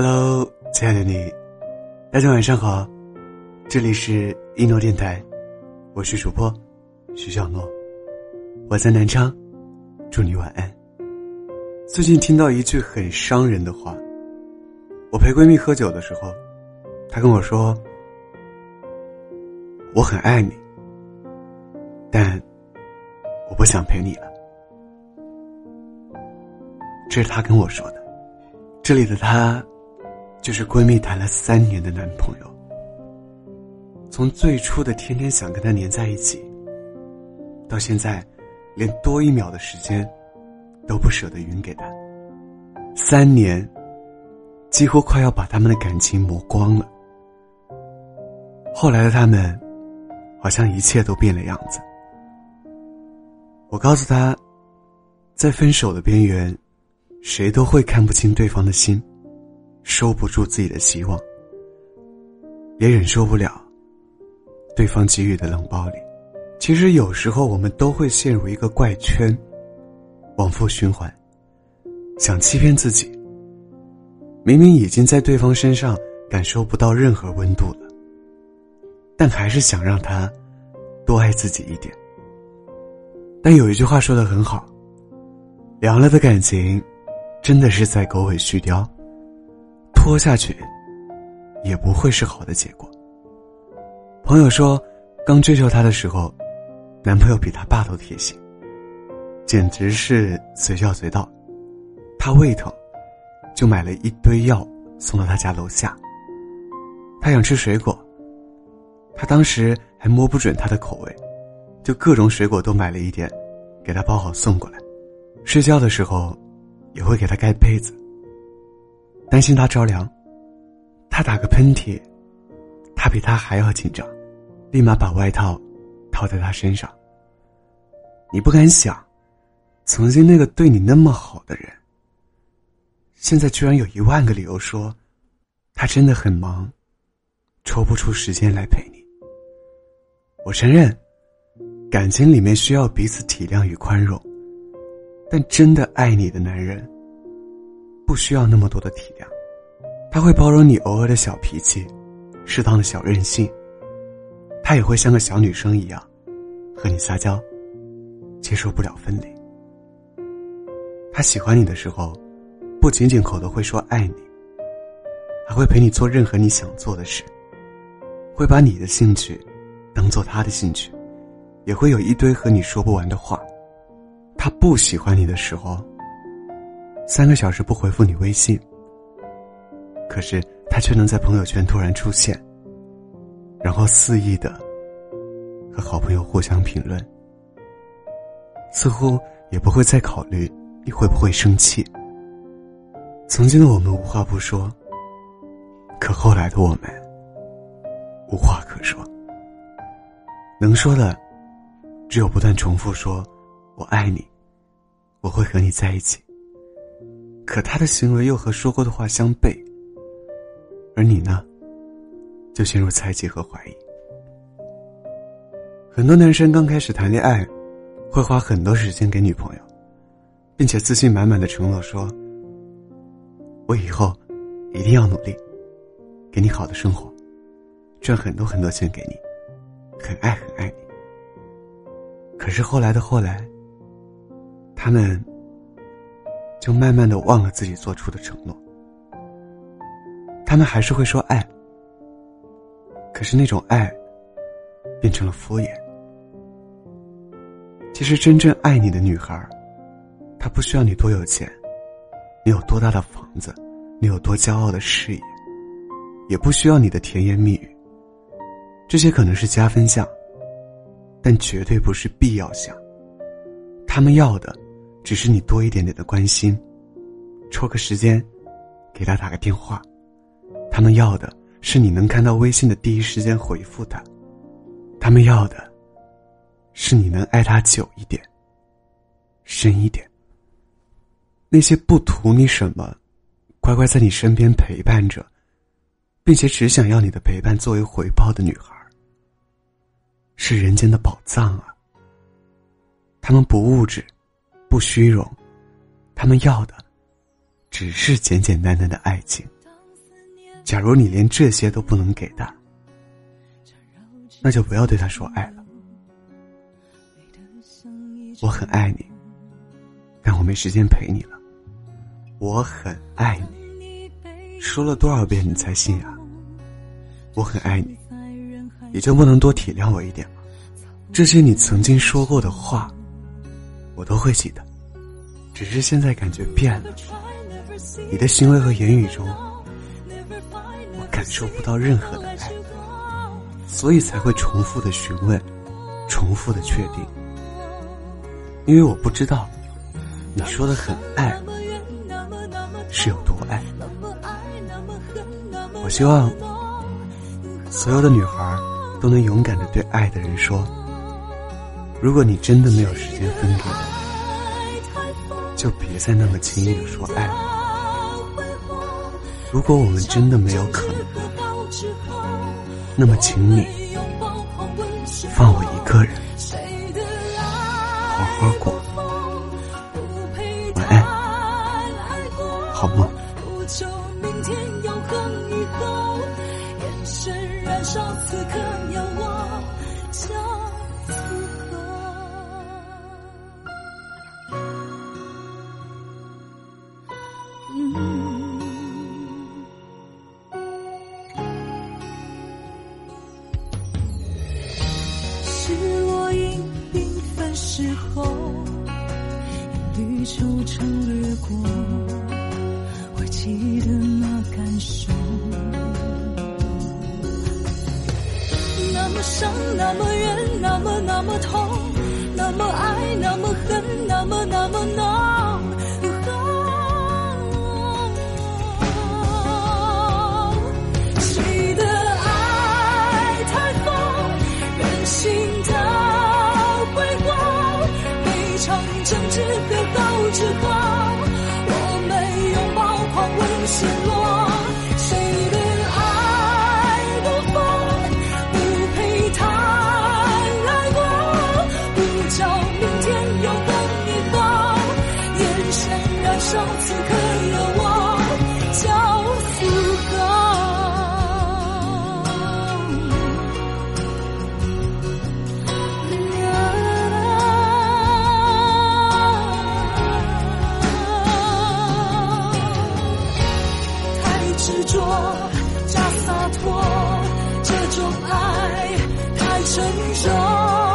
Hello，亲爱的你，大家晚上好，这里是一诺电台，我是主播徐小诺，我在南昌，祝你晚安。最近听到一句很伤人的话，我陪闺蜜喝酒的时候，她跟我说：“我很爱你，但我不想陪你了。”这是她跟我说的，这里的她。就是闺蜜谈了三年的男朋友，从最初的天天想跟他黏在一起，到现在，连多一秒的时间，都不舍得匀给他。三年，几乎快要把他们的感情磨光了。后来的他们，好像一切都变了样子。我告诉他，在分手的边缘，谁都会看不清对方的心。收不住自己的希望，也忍受不了对方给予的冷暴力。其实有时候我们都会陷入一个怪圈，往复循环，想欺骗自己。明明已经在对方身上感受不到任何温度了，但还是想让他多爱自己一点。但有一句话说的很好，凉了的感情，真的是在狗尾续貂。拖下去，也不会是好的结果。朋友说，刚追求她的时候，男朋友比她爸都贴心，简直是随叫随到。她胃疼，就买了一堆药送到她家楼下。她想吃水果，他当时还摸不准她的口味，就各种水果都买了一点，给她包好送过来。睡觉的时候，也会给她盖被子。担心他着凉，他打个喷嚏，他比他还要紧张，立马把外套套在他身上。你不敢想，曾经那个对你那么好的人，现在居然有一万个理由说，他真的很忙，抽不出时间来陪你。我承认，感情里面需要彼此体谅与宽容，但真的爱你的男人。不需要那么多的体谅，他会包容你偶尔的小脾气，适当的小任性。他也会像个小女生一样，和你撒娇，接受不了分离。他喜欢你的时候，不仅仅口头会说爱你，还会陪你做任何你想做的事，会把你的兴趣当做他的兴趣，也会有一堆和你说不完的话。他不喜欢你的时候。三个小时不回复你微信，可是他却能在朋友圈突然出现，然后肆意的和好朋友互相评论，似乎也不会再考虑你会不会生气。曾经的我们无话不说，可后来的我们无话可说，能说的只有不断重复说“我爱你，我会和你在一起”。可他的行为又和说过的话相悖，而你呢，就陷入猜忌和怀疑。很多男生刚开始谈恋爱，会花很多时间给女朋友，并且自信满满的承诺说：“我以后一定要努力，给你好的生活，赚很多很多钱给你，很爱很爱你。”可是后来的后来，他们。就慢慢的忘了自己做出的承诺，他们还是会说爱，可是那种爱变成了敷衍。其实真正爱你的女孩，她不需要你多有钱，你有多大的房子，你有多骄傲的事业，也不需要你的甜言蜜语，这些可能是加分项，但绝对不是必要项。他们要的。只是你多一点点的关心，抽个时间，给他打个电话，他们要的是你能看到微信的第一时间回复他，他们要的，是你能爱他久一点，深一点。那些不图你什么，乖乖在你身边陪伴着，并且只想要你的陪伴作为回报的女孩，是人间的宝藏啊。他们不物质。不虚荣，他们要的只是简简单单的爱情。假如你连这些都不能给他，那就不要对他说爱了。我很爱你，但我没时间陪你了。我很爱你，说了多少遍你才信啊？我很爱你，你就不能多体谅我一点吗？这些你曾经说过的话，我都会记得，只是现在感觉变了。你的行为和言语中。我感受不到任何的爱，所以才会重复的询问，重复的确定。因为我不知道，你说的很爱是有多爱。我希望所有的女孩都能勇敢的对爱的人说：如果你真的没有时间分给我，就别再那么轻易的说爱了。如果我们真的没有可能，那么请你放我一个人好好过，晚安，好梦。雨惆怅掠过，我记得那感受。那么伤，那么远，那么那么痛，那么爱，那么恨，陷落。重。